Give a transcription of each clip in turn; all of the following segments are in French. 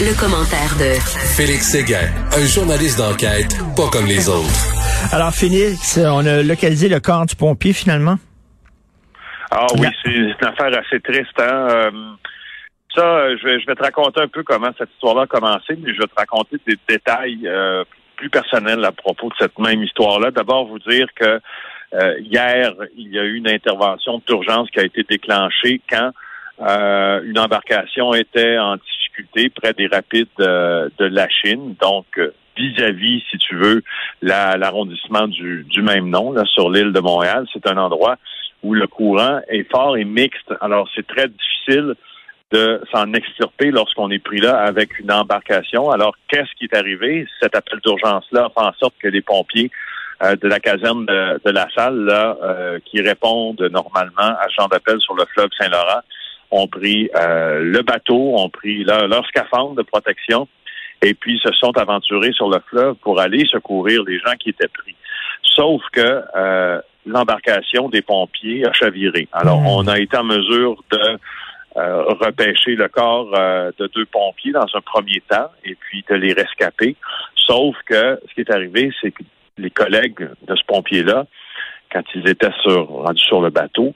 Le, commentaire de Félix Séguin, un journaliste d'enquête pas comme les autres. Alors Félix, on a localisé le corps du pompier finalement? Ah oui, c'est une affaire assez triste. Hein? Euh, ça, je vais, je vais te raconter un peu comment cette histoire-là a commencé, mais je vais te raconter des détails euh, plus personnels à propos de cette même histoire-là. D'abord, vous dire que euh, hier, il y a eu une intervention d'urgence qui a été déclenchée quand euh, une embarcation était en difficulté près des rapides de la Chine, donc vis-à-vis, si tu veux, l'arrondissement du, du même nom, là, sur l'île de Montréal. C'est un endroit où le courant est fort et mixte. Alors, c'est très difficile de s'en extirper lorsqu'on est pris là avec une embarcation. Alors, qu'est-ce qui est arrivé? Cet appel d'urgence-là fait en sorte que les pompiers euh, de la caserne de, la salle, là, euh, qui répondent normalement à ce d'appel sur le fleuve Saint-Laurent, ont pris euh, le bateau, ont pris leur, leur scaphandre de protection et puis se sont aventurés sur le fleuve pour aller secourir les gens qui étaient pris. Sauf que l'embarcation des pompiers a chaviré. Alors, hmm. on a été en mesure de euh, repêcher le corps euh, de deux pompiers dans un premier temps et puis de les rescaper. Sauf que ce qui est arrivé, c'est que les collègues de ce pompier-là, quand ils étaient sur, rendus sur le bateau,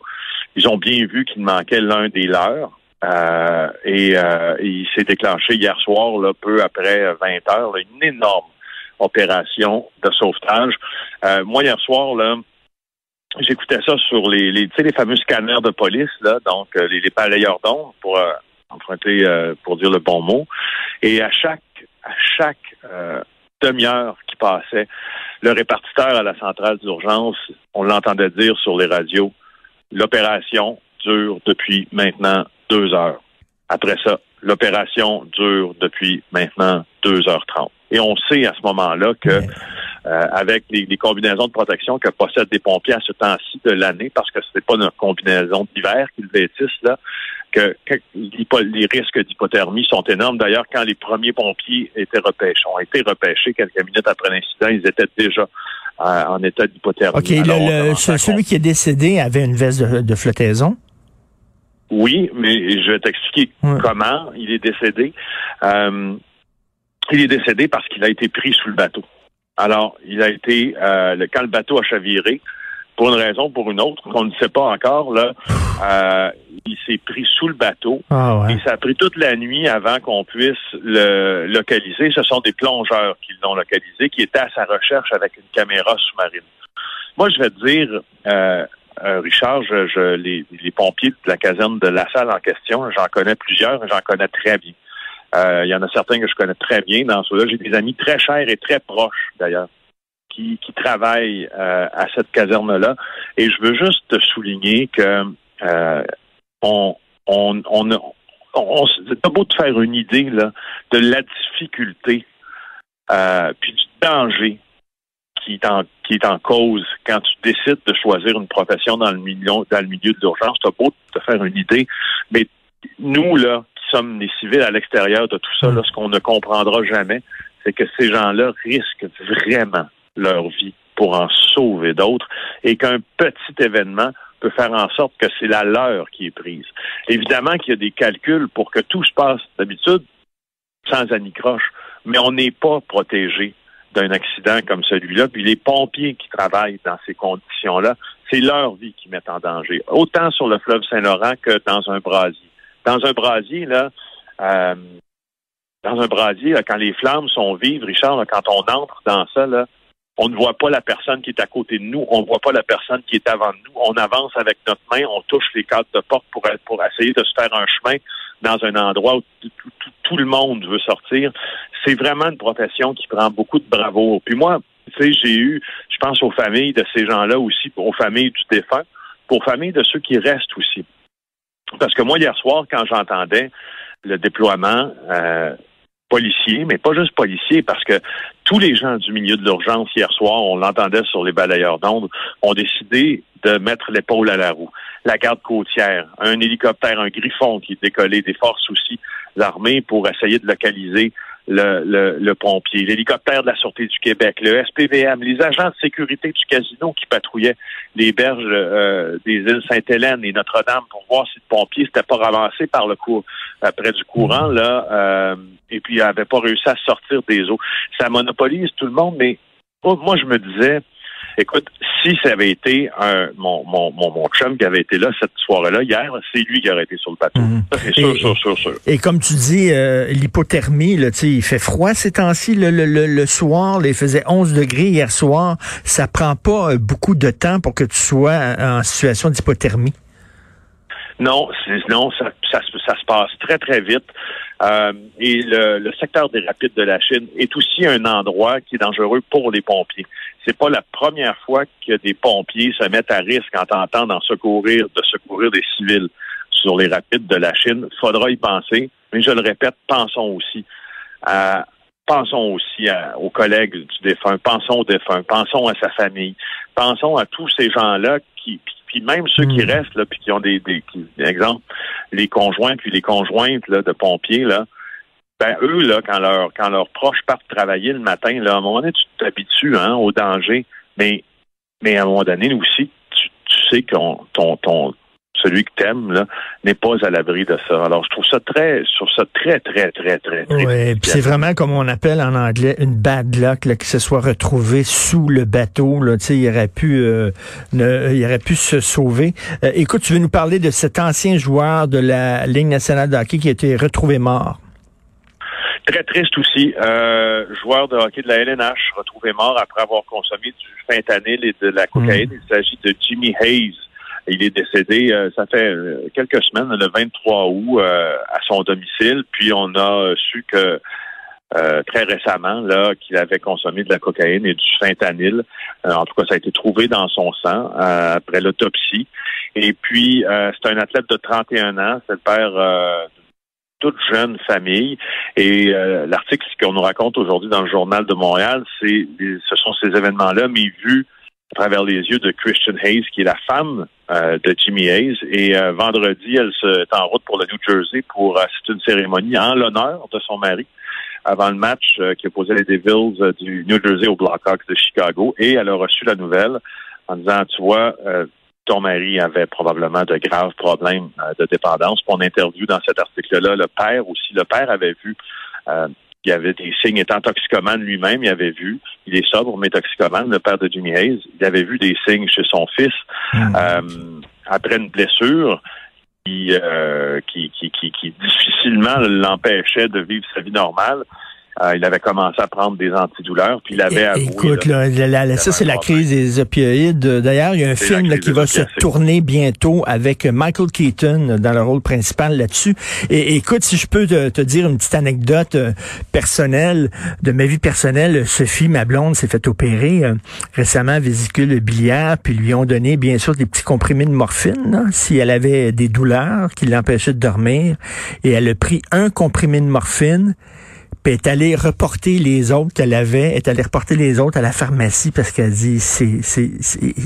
ils ont bien vu qu'il manquait l'un des leurs. Euh, et, il s'est déclenché hier soir, là, peu après 20 heures, une énorme opération de sauvetage. moi, hier soir, là, j'écoutais ça sur les, les, les fameux scanners de police, là, donc euh, les, les balayeurs d'ombre, pour euh, emprunter, euh, pour dire le bon mot. Et à chaque, à chaque demi-heure qui passait, le répartiteur à la centrale d'urgence, on l'entendait dire sur les radios, l'opération dure depuis maintenant deux heures. Après ça, l'opération dure depuis maintenant deux heures trente. Et on sait à ce moment-là que euh, avec les, combinaisons de protection que possèdent des pompiers à ce temps-ci de l'année, parce que ce n'est pas une combinaison d'hiver qu'ils vêtissent, là, que, les risques d'hypothermie sont énormes. D'ailleurs, quand les premiers pompiers étaient repêchés, ont été repêchés quelques minutes après l'incident, ils étaient déjà euh, en état d'hypothermie. OK, le, celui qui est décédé avait une veste de, flottaison? Oui, mais je vais t'expliquer comment il est décédé. Euh, il est décédé parce qu'il a été pris sous le bateau. Alors, il a été, euh, quand le bateau a chaviré, pour une raison ou pour une autre, qu'on ne sait pas encore, là, euh, il s'est pris sous le bateau. Ah et ça a pris toute la nuit avant qu'on puisse le localiser. Ce sont des plongeurs qui l'ont localisé, qui étaient à sa recherche avec une caméra sous-marine. Moi, je vais te dire, euh, euh Richard, je, les, les, pompiers de la caserne de La Salle en question, j'en connais plusieurs, j'en connais très bien. Euh, il y en a certains que je connais très bien dans ceux-là. J'ai des amis très chers et très proches, d'ailleurs, qui, qui travaillent euh, à cette caserne-là. Et je veux juste te souligner que euh, on, on, on, on, c'est beau de faire une idée là, de la difficulté euh, puis du danger qui est, en, qui est en cause quand tu décides de choisir une profession dans le milieu, dans le milieu de l'urgence. C'est beau de te faire une idée, mais nous, là, sommes des civils à l'extérieur de tout ça, hmm. ce qu'on ne comprendra jamais, c'est que ces gens-là risquent vraiment leur vie pour en sauver d'autres et qu'un petit événement peut faire en sorte que c'est la leur qui est prise. Évidemment qu'il y a des calculs pour que tout se passe d'habitude sans anicroche, mais on n'est pas protégé d'un accident comme celui-là. Puis les pompiers qui travaillent dans ces conditions-là, c'est leur vie qui met en danger, autant sur le fleuve Saint-Laurent que dans un brasier. Dans un brasier, là, euh, dans un brasier, quand les flammes sont vives, Richard, quand on entre dans ça, là, on ne voit pas la personne qui est à côté de nous, on ne voit pas la personne qui est avant nous. On avance avec notre main, on touche les cadres de porte pour, pour essayer de se faire un chemin dans un endroit où tout, le monde veut sortir. C'est vraiment une profession qui prend beaucoup de bravoure. Puis moi, tu sais, j'ai eu, je pense aux familles de ces gens-là aussi, aux familles du défunt, aux familles de ceux qui restent aussi. Parce que moi, hier soir, quand j'entendais le déploiement euh, policier, mais pas juste policier, parce que tous les gens du milieu de l'urgence hier soir, on l'entendait sur les balayeurs d'ondes, ont décidé de mettre l'épaule à la roue. La garde côtière, un hélicoptère, un griffon qui décollé, des forces aussi l'armée pour essayer de localiser le, le, pompier, l'hélicoptère de la Sûreté du Québec, le SPVM, les agents de sécurité du casino qui patrouillaient les berges euh, des îles Sainte-Hélène et Notre-Dame pour voir si le pompier s'était pas ramassé par le coup près du courant là, euh, et puis n'avait pas réussi à sortir des eaux. Ça monopolise tout le monde, mais moi je me disais Écoute, si ça avait été un, mon, mon, mon, chum qui avait été là cette soirée-là, hier, c'est lui qui aurait été sur le bateau. Mhm. c'est sûr, sûr, sûr, sûr. Et comme tu dis, euh, l'hypothermie, là, il fait froid ces temps-ci. Le, le, le, soir, il faisait 11 degrés hier soir. Ça prend pas euh, beaucoup de temps pour que tu sois en situation d'hypothermie? Non, non, ça, ça, ça, se passe très, très vite. Euh, et le, le, secteur des rapides de la Chine est aussi un endroit qui est dangereux pour les pompiers. C'est pas la première fois que des pompiers se mettent à risque en tentant d'en secourir, de secourir des civils sur les rapides de la Chine. Faudra y penser. Mais je le répète, pensons aussi à pensons aussi aux collègues du défunt, pensons au défunt, pensons à sa famille, pensons à tous ces gens-là qui, puis même ceux qui hmm. restent là, puis qui ont des, des exemple, les conjoints puis les conjointes là, de pompiers là, ben eux là, quand leur quand leurs proches partent travailler le matin, là, à un moment donné, tu t'habitues hein, au danger, mais mais à un moment donné aussi, tu, tu sais que ton ton celui que t'aimes là n'est pas à l'abri de ça. Alors je trouve ça très sur ça très très très très. très oui, c'est vraiment comme on appelle en anglais une bad luck là, qu'il se soit retrouvé sous le bateau là. Tu sais, il aurait pu euh, ne, il aurait pu se sauver. Euh, écoute, tu veux nous parler de cet ancien joueur de la Ligue nationale de hockey qui a été retrouvé mort? Très triste aussi. Euh, joueur de hockey de la LNH retrouvé mort après avoir consommé du fentanyl et de la cocaïne. Hmm. Il s'agit de Jimmy Hayes. Il est décédé, euh, ça fait euh, quelques semaines, le 23 août, euh, à son domicile. Puis on a su que très récemment là qu'il avait consommé de la cocaïne et du fentanyl. en tout cas, ça a été trouvé dans son sang après l'autopsie. Et puis, c'est un athlète de 31 ans. C'est le père toute jeune famille. Et l'article qu'on nous raconte aujourd'hui dans le journal de Montréal, c'est ce sont ces événements-là, mais vus à travers les yeux de Christian Hayes, qui est la femme euh, de Jimmy Hayes. Et euh, vendredi, elle se, est en route pour le New Jersey pour assister une cérémonie en l'honneur de son mari avant le match euh, qui opposait les Devils du New Jersey aux Blackhawks de Chicago. Et elle a reçu la nouvelle en disant, tu vois, ton mari avait probablement de graves problèmes de dépendance. Pour une interview dans cet article-là, le père aussi, le père avait vu il y avait des signes, étant toxicomane lui-même, il avait vu, il est sobre, mais toxicomane, le père de Jimmy Hayes, il avait vu des signes chez son fils hmm. euh, après une blessure qui, euh, qui, qui, qui, qui difficilement l'empêchait de vivre sa vie normale. Euh, il avait commencé à prendre des antidouleurs, puis il avait avoué... Écoute, là, ça, c'est la crise des opioïdes. D'ailleurs, il y a un film qui va se tourner bientôt avec Michael Keaton dans le rôle principal là-dessus. Et écoute, si je peux te, dire une petite anecdote euh, personnelle, de ma vie personnelle, Sophie, ma blonde, s'est fait opérer euh, récemment vésicule biliaire, puis lui ont donné, bien sûr, des petits comprimés de morphine, si elle avait des douleurs qui l'empêchaient de dormir. Et elle a pris un comprimé de morphine puis est allée reporter les autres qu'elle avait, est allée reporter les autres à la pharmacie parce qu'elle dit c'est c'est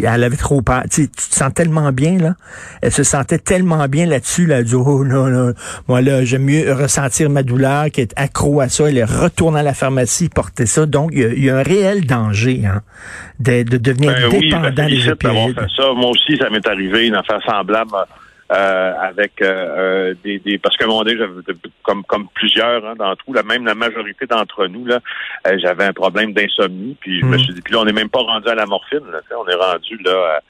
elle avait trop peur. Tu, tu te sens tellement bien là. Elle se sentait tellement bien là-dessus là, elle dit oh non non, moi là j'aime mieux ressentir ma douleur qu'être accro à ça. Elle est retournée à la pharmacie porter ça. Donc il y, a un réel danger hein, de, de devenir ben dépendant des opioïdes. Ça. Moi aussi ça m'est arrivé une affaire semblable. Euh, avec euh, euh, des, des, parce qu'à un moment donné, comme comme plusieurs hein, d'entre nous, là, même la majorité d'entre nous, là, j'avais un problème d'insomnie, puis je me mm. suis dit, puis là, on n'est même pas rendu à la morphine, là, on est rendu là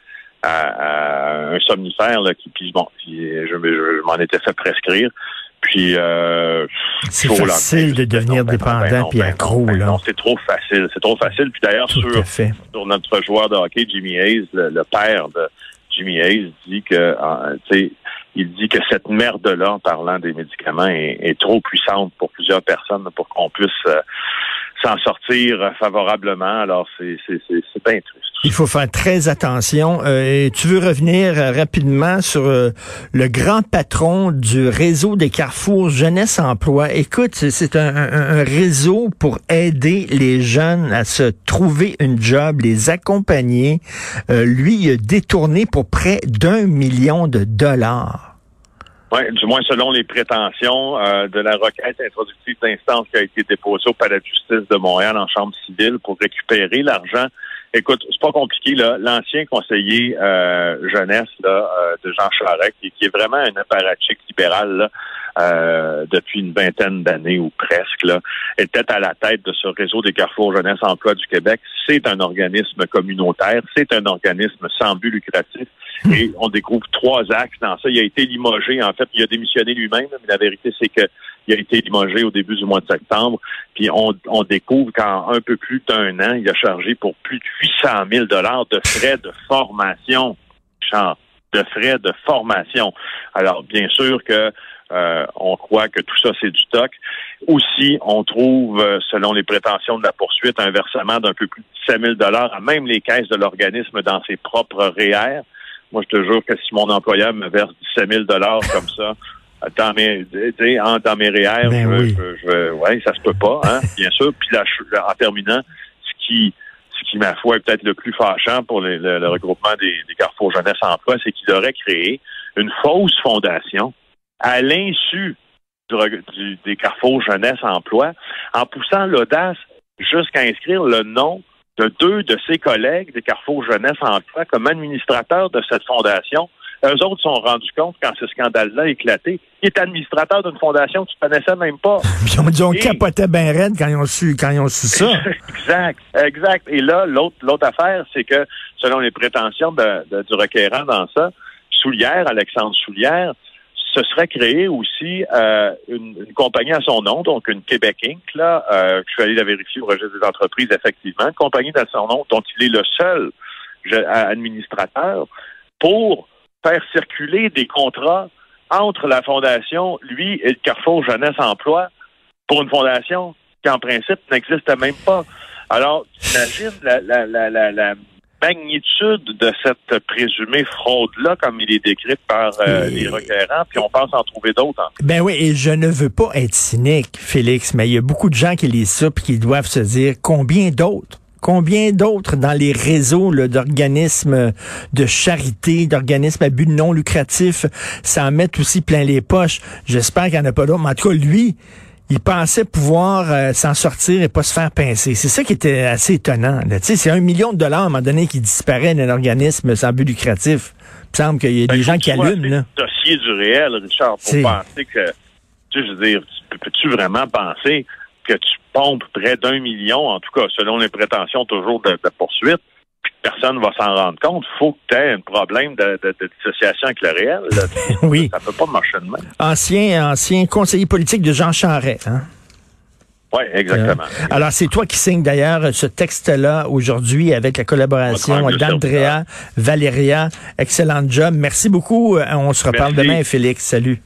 à, un somnifère là, qui, puis bon, je, je, m'en étais fait prescrire. Puis euh, c'est facile de devenir ben dépendant ben puis ben accro là. Non, c'est trop facile, c'est trop facile. Puis d'ailleurs sur, sur notre joueur de hockey, Jimmy Hayes, le père de Jimmy Hayes dit que, il dit que cette merde-là, en parlant des médicaments, est, trop puissante pour plusieurs personnes pour qu'on puisse euh, s'en sortir favorablement. Alors, c'est bien triste. Il faut faire très attention. Euh, tu veux revenir euh, rapidement sur euh, le grand patron du réseau des carrefours Jeunesse Emploi. Écoute, c'est un, un, réseau pour aider les jeunes à se trouver une job, les accompagner. lui, il a détourné pour près d'un million de dollars. Oui, du moins selon les prétentions euh, de la requête introductive d'instance qui a été déposée au Palais de justice de Montréal en chambre civile pour récupérer l'argent. Écoute, c'est pas compliqué là. L'ancien conseiller euh, jeunesse là, euh, de Jean Charest, qui, est vraiment un apparatchik libéral là, euh, depuis une vingtaine d'années ou presque, là, était à la tête de ce réseau des carrefours jeunesse emploi du Québec. C'est un organisme communautaire, c'est un organisme sans but lucratif. Hmm. Et on découvre trois axes dans ça. Il a été limogé, en fait, il a démissionné lui-même, mais la vérité, c'est que il a été limogé au début du mois de septembre. Puis on, on découvre qu'en un peu plus d'un an, il a chargé pour plus de 800 000 dollars de frais de formation. de frais de formation. Alors, bien sûr que euh, on croit que tout ça, c'est du stock. Aussi, on trouve, euh, selon les prétentions de la poursuite, un versement d'un peu plus de 7 000 à même les caisses de l'organisme dans ses propres REER. Moi, je te jure que si mon employeur me verse 17 000 comme ça, dans mes, dans mes REER, ben je, ouais, ça se peut pas, hein, bien sûr. Puis là, en terminant, ce qui, ce qui, ma foi, est peut-être le plus fâchant pour le, regroupement des, des Carrefour Jeunesse Emploi, c'est qu'il aurait créé une fausse fondation à l'insu du, des Carrefour Jeunesse Emploi, en poussant l'audace jusqu'à inscrire le nom de deux de ses collègues des Carrefour Jeunesse Emploi comme administrateurs de cette fondation. Eux autres se sont rendus compte quand ce scandale-là a éclaté. Il est administrateur d'une fondation que tu connaissais même pas. Puis on dit on capotait bien raide quand ils ont su quand ils ont su ça. exact, exact. Et là, l'autre l'autre affaire, c'est que selon les prétentions de, du requérant dans ça, Soulière, Alexandre Soulière, ce serait créé aussi euh, une, compagnie à son nom, donc une Québec Inc. Là, euh, je suis allé la vérifier au registre des entreprises, effectivement, une compagnie à son nom dont il est le seul administrateur pour faire circuler des contrats entre la fondation, lui, et le Carrefour Jeunesse Emploi pour une fondation qui, en principe, n'existe même pas. Alors, imagine la, la, la, la magnitude de cette présumée fraude-là, comme il est décrit par euh, les requérants, puis on pense en trouver d'autres. Hein. Ben oui, et je ne veux pas être cynique, Félix, mais il y a beaucoup de gens qui lisent ça puis qui doivent se dire combien d'autres Combien d'autres dans les réseaux d'organismes de charité, d'organismes à but non lucratif, s'en mettent aussi plein les poches? J'espère qu'il n'y en a pas d'autres. Mais en tout cas, lui, il pensait pouvoir euh, s'en sortir et pas se faire pincer. C'est ça qui était assez étonnant. C'est un million de dollars à un moment donné qui disparaît d'un organisme sans but lucratif. Il me semble qu'il y a des ben, gens qui allument. Là. dossier du réel, Richard, pour penser que, tu sais, je veux dire, peux-tu vraiment penser que tu près d'un million, en tout cas, selon les prétentions toujours de, de poursuite, personne va s'en rendre compte. Il faut que tu aies un problème de, dissociation avec le réel. oui. Ça ne peut pas marcher de même. Ancien, ancien conseiller politique de Jean Charest, hein? Oui, exactement. Euh, alors, c'est toi qui signes d'ailleurs ce texte-là aujourd'hui avec la collaboration d'Andrea Valéria. Excellent job. Merci beaucoup. Euh, on se reparle demain, Félix. Salut.